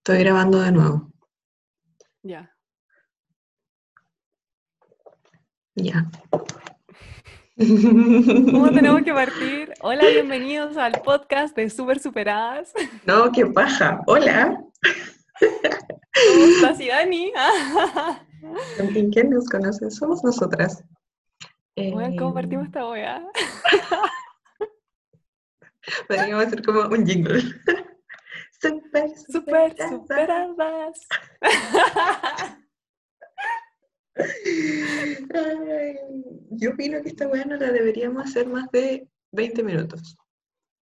Estoy grabando de nuevo. Ya. Ya. ¿Cómo tenemos que partir? Hola, bienvenidos al podcast de Super Superadas. No, qué paja. Hola. ¿Cómo estás, Dani? ¿Con quién nos conoce? Somos nosotras. Bueno, ¿cómo Eh, partimos esta weá? Podríamos hacer como un jingle. Super, Super superadas. Superadas. Ay, yo opino que esta weá no la deberíamos hacer más de 20 minutos.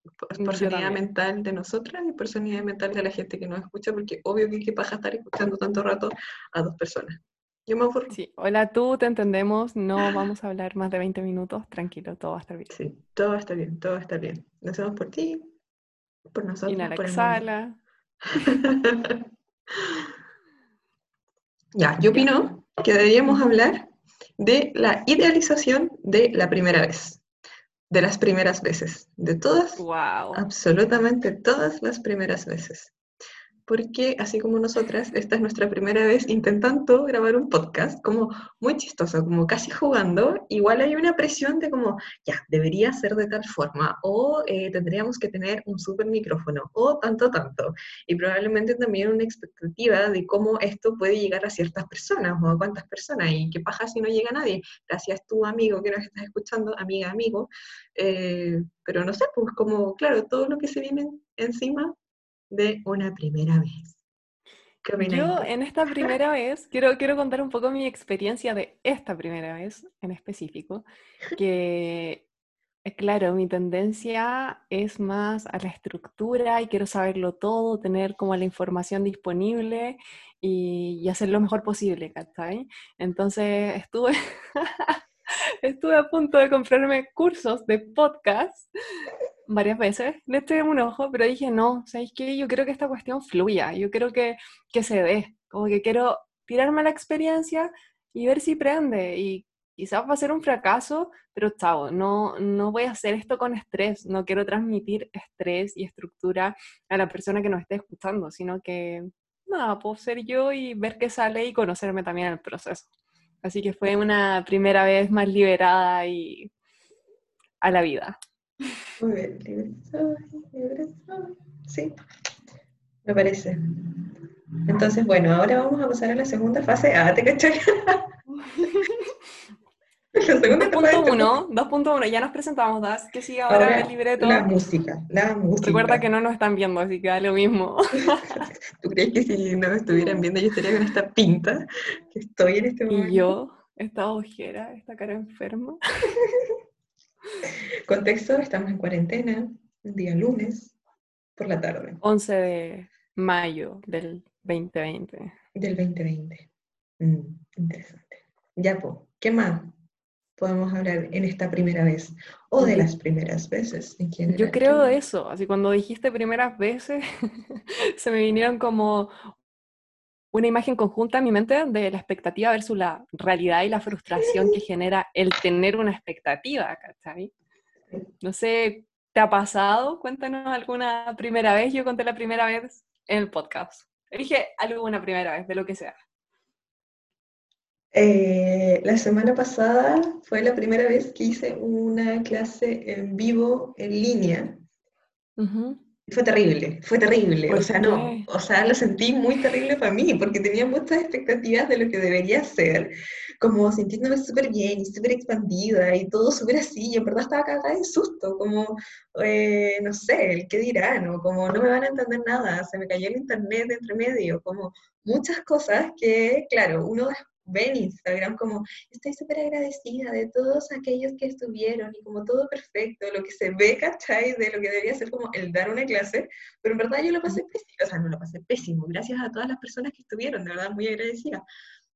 Por, por sanidad mental de nosotras y por sanidad mental de la gente que nos escucha, porque obvio que qué paja estar escuchando tanto rato a dos personas. Yo me aburro. Sí, hola, tú, te entendemos. No vamos a hablar más de 20 minutos. Tranquilo, todo va a estar bien. Sí, todo está bien, todo está bien. Lo hacemos por ti, por nosotros, Inhala, por el mundo. exhala. Ya, yo opino que deberíamos hablar de la idealización de la primera vez, de las primeras veces, de todas, Wow. absolutamente todas las primeras veces. Porque así como nosotras, esta es nuestra primera vez intentando grabar un podcast, como muy chistoso, como casi jugando, igual hay una presión de como, ya, debería ser de tal forma, o eh, tendríamos que tener un súper micrófono, o tanto, tanto. Y probablemente también una expectativa de cómo esto puede llegar a ciertas personas, o a cuántas personas, y qué paja si no llega nadie. Gracias tú, amigo, que nos estás escuchando, amiga, amigo. Eh, pero no sé, pues como, claro, todo lo que se viene encima de una primera vez. ¿Qué opinas, Yo en esta primera vez, quiero, quiero contar un poco mi experiencia de esta primera vez en específico, que eh, claro, mi tendencia es más a la estructura y quiero saberlo todo, tener como la información disponible y, y hacer lo mejor posible, ¿cachai? Entonces estuve, estuve a punto de comprarme cursos de podcast varias veces, le eché un ojo, pero dije, no, ¿sabéis qué? Yo creo que esta cuestión fluya, yo creo que, que se dé, como que quiero tirarme a la experiencia y ver si prende, y quizás va a ser un fracaso, pero chao, no, no voy a hacer esto con estrés, no quiero transmitir estrés y estructura a la persona que nos esté escuchando, sino que, nada, puedo ser yo y ver qué sale y conocerme también en el proceso. Así que fue una primera vez más liberada y a la vida. Muy bien, libre soy, libre soy. Sí, me parece. Entonces, bueno, ahora vamos a pasar a la segunda fase. Ah, ¿te cachai? La segunda etapa de este 2.1, 2.1, ya nos presentamos, Das, que sigue ahora, Ahora, el libreto. la música, la música. Recuerda que no nos están viendo, así que da lo mismo. ¿Tú crees que si no me estuvieran viendo yo estaría con esta pinta que estoy en este momento? Y yo, esta ojera, esta cara enferma. Contexto, estamos en cuarentena, un día lunes, por la tarde 11 de mayo del 2020. del 2020. Mm, interesante. Ya, po, ¿qué más podemos hablar en esta primera vez? O de las primeras veces en general. Yo creo ¿Qué- eso, así cuando dijiste primeras veces, se me vinieron como una imagen conjunta en mi mente de la expectativa versus la realidad y la frustración que genera el tener una expectativa, ¿cachai? No sé, ¿te ha pasado? Cuéntanos alguna primera vez. Yo conté la primera vez en el podcast. Elige alguna primera vez, de lo que sea. Eh, la semana pasada fue la primera vez que hice una clase en vivo, en línea. Ujú. Fue terrible, fue terrible. ¿Por O sea, no, o sea, lo sentí muy terrible para mí, porque tenía muchas expectativas de lo que debería ser, como sintiéndome súper bien y súper expandida y todo súper así. Y en verdad estaba cagada de susto, como, eh, no sé, el qué dirán, o como no me van a entender nada, se me cayó el internet de entre medio, como muchas cosas que, claro, uno ve en Instagram como estoy súper agradecida de todos aquellos que estuvieron y como todo perfecto, lo que se ve, ¿cachai? De lo que debería ser como el dar una clase, pero en verdad yo lo pasé pésimo, o sea, no lo pasé pésimo, gracias a todas las personas que estuvieron, de verdad muy agradecida.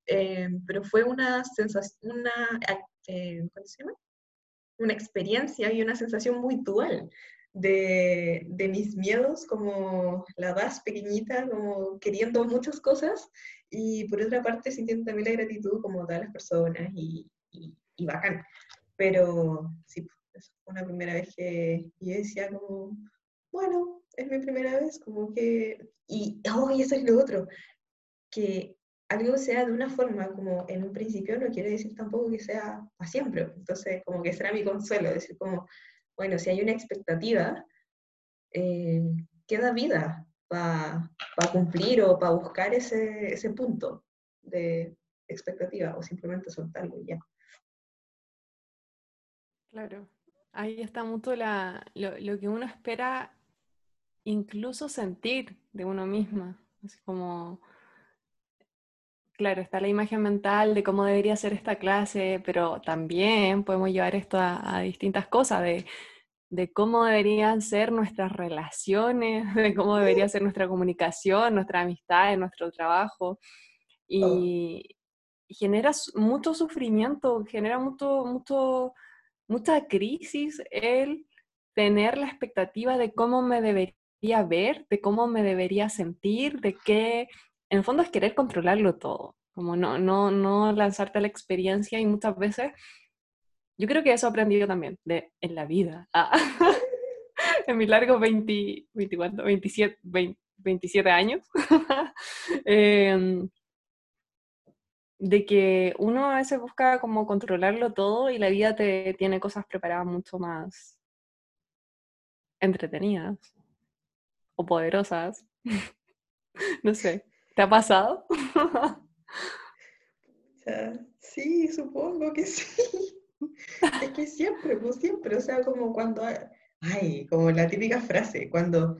Eh, pero fue una sensación, una, eh, ¿cómo se llama? Una experiencia y una sensación muy dual de, de mis miedos, como la vas pequeñita, como queriendo muchas cosas, y por otra parte sintiendo también la gratitud como todas las personas y, y, y bacán. Pero sí, esa fue una primera vez que yo decía como, bueno, es mi primera vez, como que, y, oh, y eso es lo otro, que algo sea de una forma como en un principio no quiere decir tampoco que sea para siempre. Entonces, como que será mi consuelo, decir como, bueno, si hay una expectativa, eh, queda vida para cumplir o para buscar ese, punto de expectativa o simplemente soltarlo y ya. Claro, ahí está mucho la, lo, lo, que uno espera incluso sentir de uno misma. Así como, claro, está la imagen mental de cómo debería ser esta clase, pero también podemos llevar esto a, distintas cosas, de, de, cómo deberían ser nuestras relaciones, de cómo debería ser nuestra comunicación, nuestra amistad, nuestro trabajo. Y, genera mucho sufrimiento, genera mucho, mucho, mucha crisis el tener la expectativa de cómo me debería ver, de cómo me debería sentir, de qué, en el fondo es querer controlarlo todo, como no, no, no lanzarte a la experiencia y muchas veces, yo creo que eso he aprendido también de, en la vida, ah, en mis largos 20, 27, 27 años. eh, de que uno a veces busca como controlarlo todo y la vida te tiene cosas preparadas mucho más entretenidas o poderosas. no sé, ¿te ha pasado? sí, supongo que sí. Es que siempre, pues siempre, o sea, como cuando, ay, como la típica frase, cuando,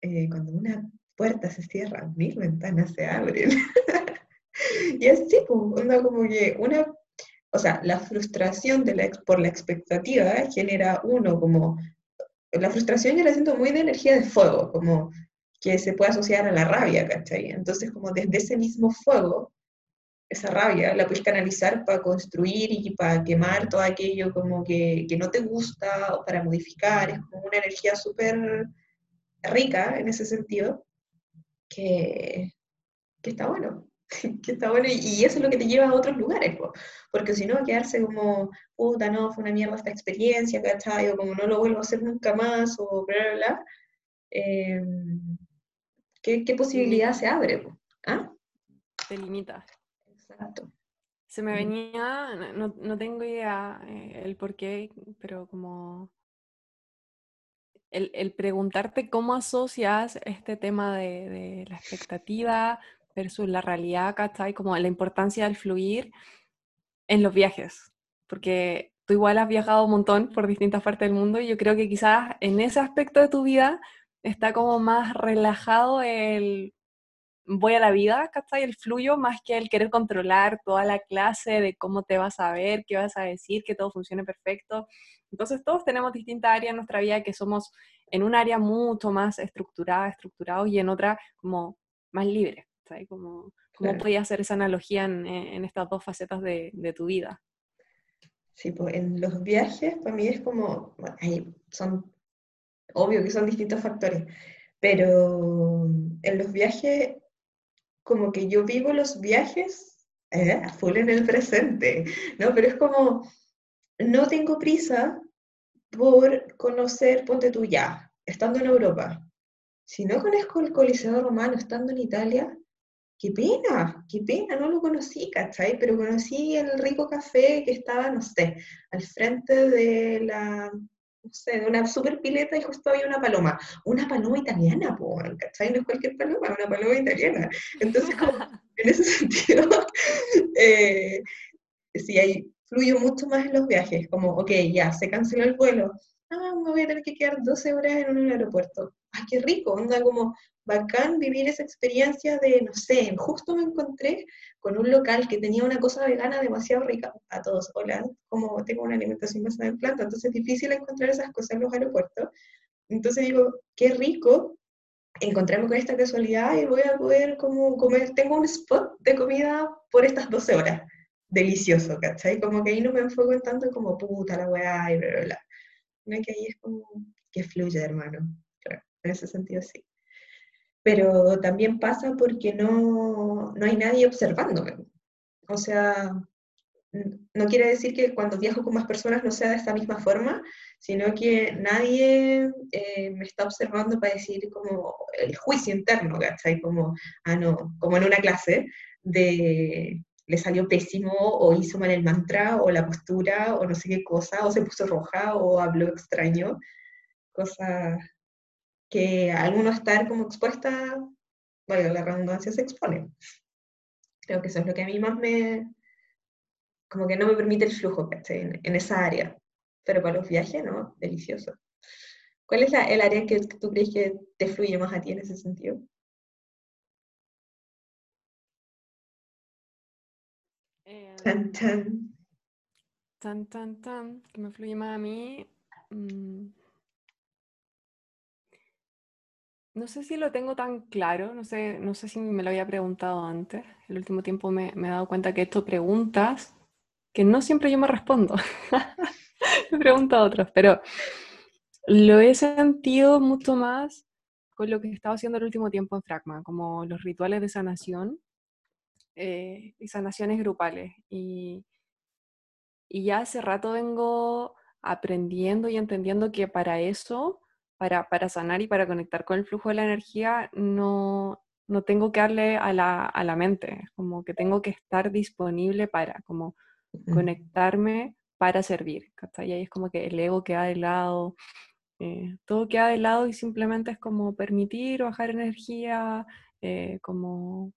eh, cuando una puerta se cierra, mil ventanas se abren. y así, pues, como que una, o sea, la frustración la, por la expectativa genera uno como, la frustración ya siento muy de energía de fuego, como que se puede asociar a la rabia, ¿cachai? Entonces, como desde ese mismo fuego, esa rabia la puedes canalizar para construir y para quemar todo aquello como que, que no te gusta o para modificar, es como una energía súper rica en ese sentido, que, que está bueno. que está bueno, y, eso es lo que te lleva a otros lugares, porque si no, quedarse como, puta, no, fue una mierda esta experiencia, ¿cachai? O como no lo vuelvo a hacer nunca más, o bla, bla, bla. Em, ¿qué, ¿qué, posibilidad se abre? ¿Ah? Te limita. Exacto. Se me venía, no, no tengo idea eh, el por qué, pero como el, el, preguntarte cómo asocias este tema de, de, la expectativa versus la realidad, ¿cachai? Como la importancia del fluir en los viajes, porque tú igual has viajado un montón por distintas partes del mundo y yo creo que quizás en ese aspecto de tu vida está como más relajado el voy a la vida, ¿cachai? El fluyo más que el querer controlar toda la clase de cómo te vas a ver, qué vas a decir, que todo funcione perfecto. Entonces todos tenemos distintas áreas en nuestra vida que somos en un área mucho más estructurada, estructurado y en otra como más libre. ¿Cómo, cómo podía hacer esa analogía en, en estas dos facetas de, de, tu vida? Sí, pues en los viajes para mí es como, bueno, son, obvio que son distintos factores, pero en los viajes como que yo vivo los viajes eh, full en el presente, ¿no? Pero es como, no tengo prisa por conocer, ponte tú ya, estando en Europa. Si no conozco el Coliseo Romano estando en Italia, qué pena, qué pena, no lo conocí, ¿cachai? Pero conocí el rico café que estaba, no sé, al frente de la, no sé, de una super pileta y justo había una paloma, una paloma italiana, ¿cachai? No es cualquier paloma, una paloma italiana. Entonces, en ese sentido, eh, sí, ahí fluyo mucho más en los viajes, como, ok, ya, se canceló el vuelo, ah, me voy a tener que quedar 12 horas en un aeropuerto. Ay, qué rico, onda como bacán vivir esa experiencia de, no sé, justo me encontré con un local que tenía una cosa vegana demasiado rica. A todos, hola, como tengo una alimentación basada en planta, entonces es difícil encontrar esas cosas en los aeropuertos. Entonces digo, qué rico encontrarme con esta casualidad y voy a poder como comer, tengo un spot de comida por estas 12 horas. Delicioso, ¿cachai? Como que ahí no me enfoco en tanto como puta la weá y bla, bla, bla. No que ahí es como que fluye, hermano. En ese sentido sí pero también pasa porque no, no hay nadie observándome. O sea, no quiere decir que cuando viajo con más personas no sea de esta misma forma, sino que nadie eh, me está observando para decir como el juicio interno, ¿cachai? Como, ah, no, como en una clase de le salió pésimo o hizo mal el mantra o la postura o no sé qué cosa, o se puso roja o habló extraño, cosa que al uno estar como expuesta, bueno, la redundancia se expone. Creo que eso es lo que a mí más me, como que no me permite el flujo, En, en esa área. Pero para los viajes, ¿no? Delicioso. ¿Cuál es el área que tú crees que te fluye más a ti en ese sentido? Em, tan, tan. Tan, tan, tan. Que me fluye más a mí. Mm, no sé si lo tengo tan claro, no sé, no sé si me lo había preguntado antes. El último tiempo me, he dado cuenta que esto preguntas que no siempre yo me respondo. me pregunto a otros, pero lo he sentido mucho más con lo que he estado haciendo el último tiempo en Fragma, como los rituales de sanación eh, y sanaciones grupales. Y, y ya hace rato vengo aprendiendo y entendiendo que para eso, para, para sanar y para conectar con el flujo de la energía, no, no tengo que darle a la, a la mente, como que tengo que estar disponible para, como conectarme para servir. Y ahí es como que el ego queda de lado, eh, todo queda de lado y simplemente es como permitir bajar energía, eh, como,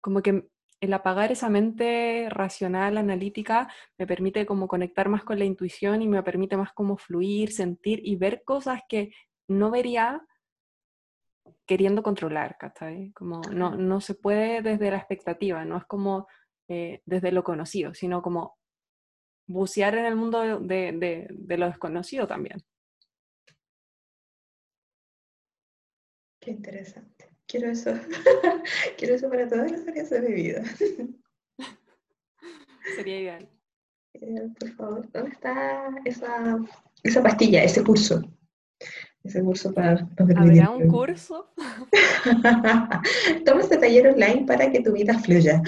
como que el apagar esa mente racional, analítica, me permite como conectar más con la intuición y me permite más como fluir, sentir y ver cosas que no vería queriendo controlar, Como no, no se puede desde la expectativa, no es como eh, desde lo conocido, sino como bucear en el mundo de, lo desconocido también. Qué interesante. Quiero eso. Quiero eso para todas las áreas de mi vida. Sería ideal. Eh, por favor, ¿dónde está esa, esa pastilla, ese curso? Ese curso para... ¿Habrá un curso? Toma este taller online para que tu vida fluya.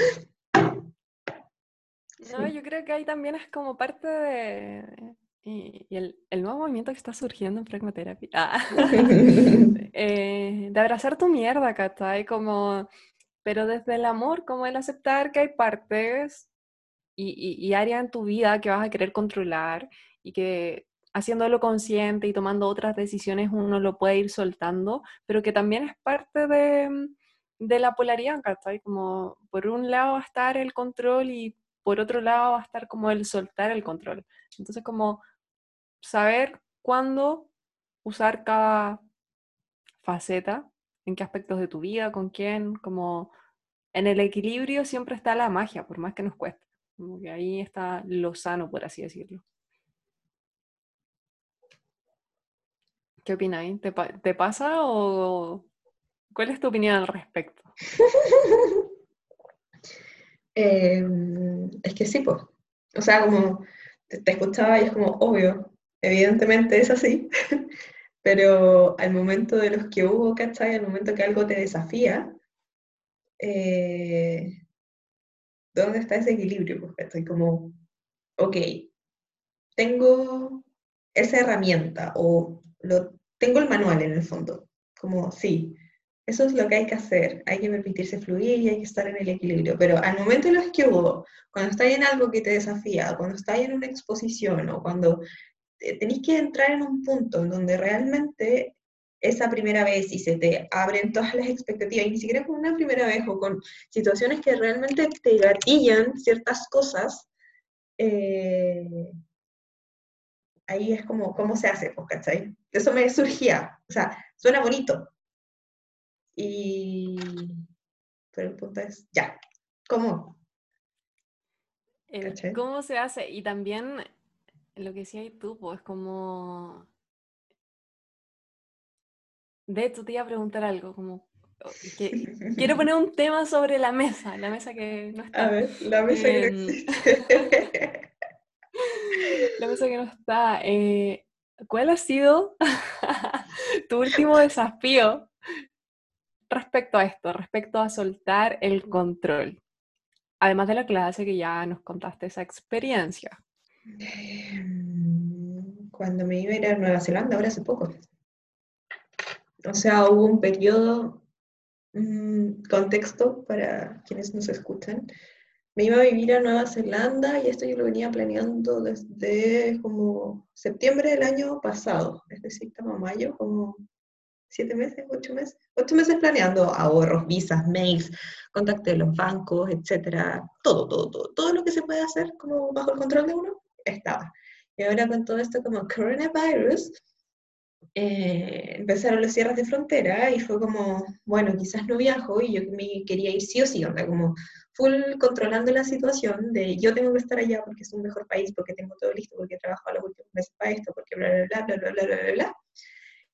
No, yo creo que ahí también es como parte de... Y, el, el, nuevo movimiento que está surgiendo en Pragmaterapia. Ah, eh, de abrazar tu mierda, ¿cachai? Como, pero desde el amor, como el aceptar que hay partes y, y, y áreas en tu vida que vas a querer controlar y que haciéndolo consciente y tomando otras decisiones uno lo puede ir soltando, pero que también es parte de, de la polaridad, ¿cachai? Como por un lado va a estar el control y por otro lado va a estar como el soltar el control. Entonces como saber cuándo usar cada faceta, en qué aspectos de tu vida, con quién, como en el equilibrio siempre está la magia, por más que nos cueste. Como que ahí está lo sano, por así decirlo. ¿Qué opinas? ¿Te, ¿Te pasa o cuál es tu opinión al respecto? Em, es que sí, pues. O sea, como te, escuchaba y es como obvio, evidentemente es así, pero al momento de los que hubo, ¿cachai? Al momento que algo te desafía, eh, ¿dónde está ese equilibrio? Pues estoy como, ok, tengo esa herramienta o lo, tengo el manual en el fondo, como sí, eso es lo que hay que hacer, hay que permitirse fluir y hay que estar en el equilibrio, pero al momento en los que hubo, cuando estás en algo que te desafía, cuando estás en una exposición o cuando tenéis que entrar en un punto en donde realmente esa primera vez y se te abren todas las expectativas, y ni siquiera con una primera vez o con situaciones que realmente te gatillan ciertas cosas, eh, ahí es como, ¿cómo se hace? Pues, ¿cachai? Eso me surgía, o sea, suena bonito, y, pero el punto es, ya, ¿cómo? ¿Cómo se hace? Y también lo que decía tú, pues como... De hecho, te iba a preguntar algo, como quiero poner un tema sobre la mesa, la mesa que no está. A ver, la mesa que no em, existe. la mesa que no está. Eh, ¿Cuál ha sido tu último desafío respecto a esto, respecto a soltar el control. Además de la clase que ya nos contaste esa experiencia. Em, cuando me iba a ir a Nueva Zelanda, ahora hace poco. O sea, hubo un periodo, mm, contexto para quienes nos escuchan. Me iba a vivir a Nueva Zelanda y esto yo lo venía planeando desde como septiembre del año pasado, es decir, estamos mayo, como siete meses, ocho meses, ocho meses planeando ahorros, visas, mails, contacto de los bancos, etcétera, todo, todo, todo, todo lo que se puede hacer como bajo el control de uno, estaba. Y ahora con todo esto como coronavirus, eh, empezaron los cierres de frontera y fue como, bueno, quizás no viajo y yo me quería ir sí o sí, onda, como full controlando la situación de yo tengo que estar allá porque es un mejor país, porque tengo todo listo, porque he trabajado los últimos meses para esto, porque bla, bla, bla, bla, bla, bla, bla, bla.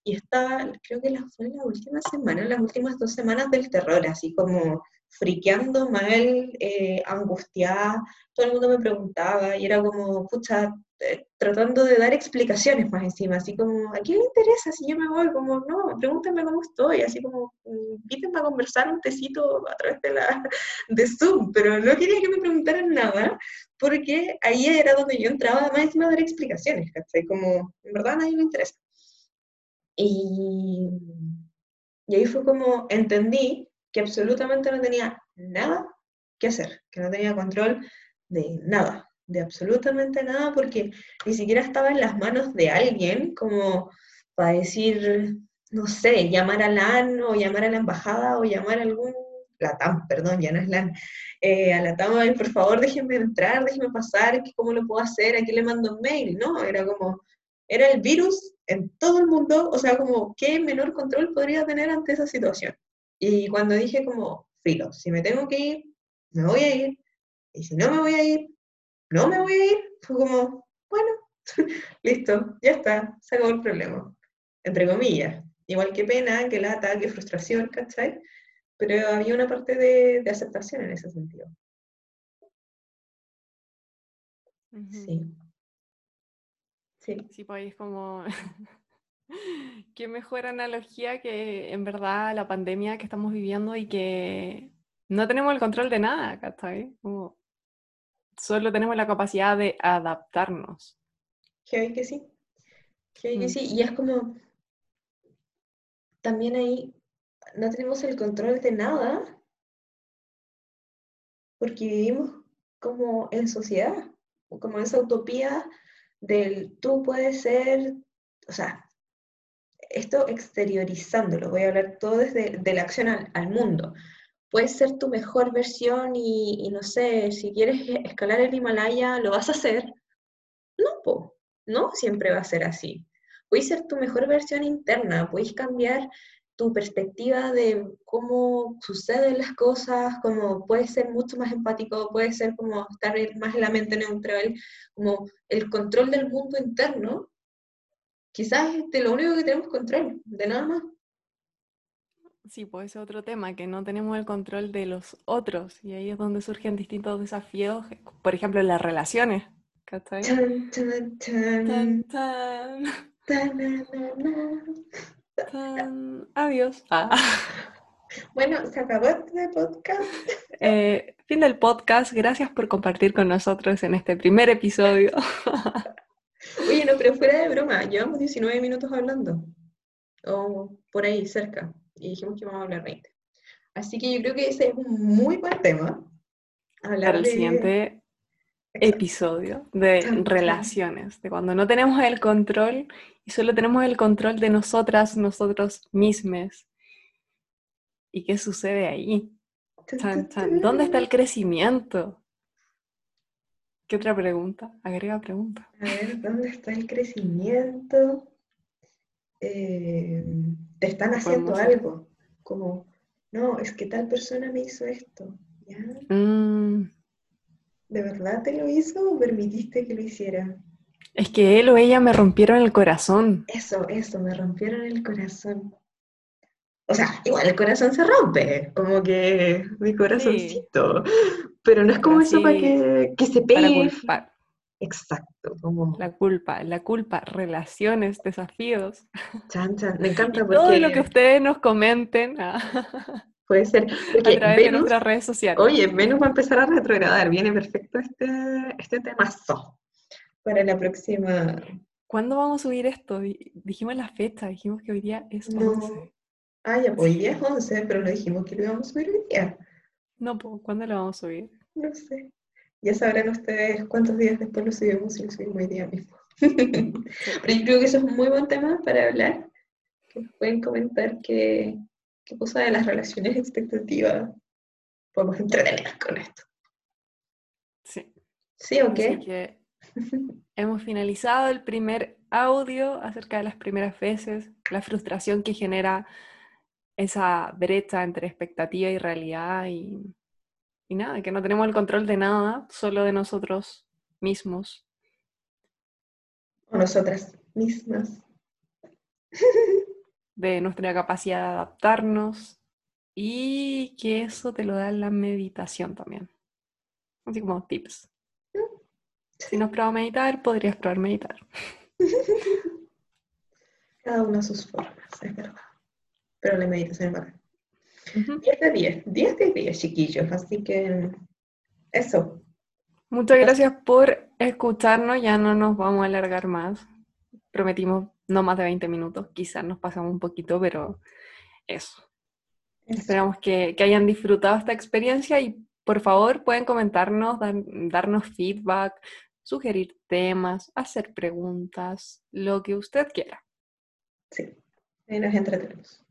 Y estaba, creo que fue en la última semana, las últimas dos semanas del terror, así como friqueando mal, eh, angustiada, todo el mundo me preguntaba y era como, pucha, eh, tratando de dar explicaciones más encima, así como, ¿a quién le interesa si yo me voy? Como, no, pregúntenme cómo estoy, así como, invítenme a conversar un tecito a través de, la, de Zoom, pero no quería que me preguntaran nada, porque ahí era donde yo entraba más encima a dar explicaciones, ¿cachai? Como, en verdad a nadie le interesa. Y, y ahí fue como, entendí que absolutamente no tenía nada que hacer, que no tenía control de nada, de absolutamente nada, porque ni siquiera estaba en las manos de alguien como para decir, no sé, llamar a LAN o llamar a la embajada o llamar a algún, la TAM, perdón, ya no es LAN, eh, a la TAM, por favor déjenme entrar, déjenme pasar, ¿cómo lo puedo hacer? ¿A quién le mando un mail? No, era como, era el virus en todo el mundo, o sea, como, ¿qué menor control podría tener ante esa situación? Y cuando dije como, filo, si me tengo que ir, me voy a ir, y si no me voy a ir, no me voy a ir, fue como, bueno, listo, ya está, se acabó el problema, entre comillas. Igual que pena, que lata, que frustración, ¿cachai? Pero había una parte de, aceptación en ese sentido. Sí. Sí. Sí, pues es como Qué mejor analogía que en verdad la pandemia que estamos viviendo y que no tenemos el control de nada, ¿cachai? Como solo tenemos la capacidad de adaptarnos. Que hay que sí. Que hay que mm. sí. Y es como, también ahí no tenemos el control de nada porque vivimos como en sociedad, como esa utopía del tú puedes ser, o sea, esto exteriorizándolo, voy a hablar todo desde de la acción al, mundo. Puedes ser tu mejor versión y, no sé, si quieres escalar el Himalaya, ¿lo vas a hacer? No, no siempre va a ser así. Puedes ser tu mejor versión interna, puedes cambiar tu perspectiva de cómo suceden las cosas, como puedes ser mucho más empático, puedes ser como estar más en la mente neutral, como el control del mundo interno quizás es de lo único que tenemos control, de nada más. Sí, pues ese otro tema, que no tenemos el control de los otros, y ahí es donde surgen distintos desafíos, por ejemplo, en las relaciones. ¿Cachai? Adiós. Ah. Bueno, se acabó este podcast. Eh, fin del podcast. Gracias por compartir con nosotros en este primer episodio. Oye, no, pero fuera de broma, llevamos 19 minutos hablando, o por ahí cerca, y dijimos que íbamos a hablar 20. Así que yo creo que ese es un muy buen tema. Hablar Para el siguiente episodio de relaciones, de cuando no tenemos el control y solo tenemos el control de nosotras, nosotros mismos. ¿Y qué sucede ahí? ¿Dónde está el crecimiento? ¿Qué otra pregunta? Agrega pregunta. A ver, ¿dónde está el crecimiento? Eh, te están haciendo algo, como, no, es que tal persona me hizo esto. Mm. ¿De verdad te lo hizo o permitiste que lo hiciera? Es que él o ella me rompieron el corazón. Eso, eso, me rompieron el corazón. O sea, igual el corazón se rompe, como que mi corazoncito. Pero no es como eso para que, que se pegue. Para Exacto. Como... La culpa, la culpa, relaciones, desafíos. Chan, chan. Me encanta porque... Todo lo que ustedes nos comenten. Ah. Puede ser. a través de nuestras redes sociales. Oye, Venus va a empezar a retrogradar. Viene perfecto este, este temazo para la próxima. ¿Cuándo vamos a subir esto? Dijimos la fecha, dijimos que hoy día es 11. Ah, ya, pues hoy día es 11, pero no dijimos que lo íbamos a subir hoy día. No, pues, ¿cuándo lo vamos a subir? No sé. Ya sabrán ustedes cuántos días después lo subimos y lo subimos hoy día mismo. pero yo creo que eso es un muy buen tema para hablar. Que nos pueden comentar qué, qué cosa de las relaciones expectativas podemos entretener con esto. Sí. ¿Sí o qué? Así que hemos finalizado el primer audio acerca de las primeras veces, la frustración que genera esa brecha entre expectativa y realidad y, y nada, que no tenemos el control de nada, solo de nosotros mismos. O nosotras mismas. De nuestra capacidad de adaptarnos y que eso te lo da la meditación también. Así como tips. Si no has probado meditar, podrías probar meditar. Cada uno a sus formas, es verdad pero la meditación es 10 de 10, 10 de 10, chiquillos, así que eso. Muchas gracias por escucharnos, ya no nos vamos a alargar más. Prometimos no más de 20 minutos, quizás nos pasamos un poquito, pero eso. Esperamos que, que, hayan disfrutado esta experiencia y por favor pueden comentarnos, darnos feedback, sugerir temas, hacer preguntas, lo que usted quiera. Sí, ahí nos entretenemos.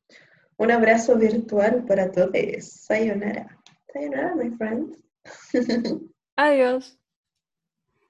Un abrazo virtual para todos. Sayonara. Sayonara, my friends. Adiós.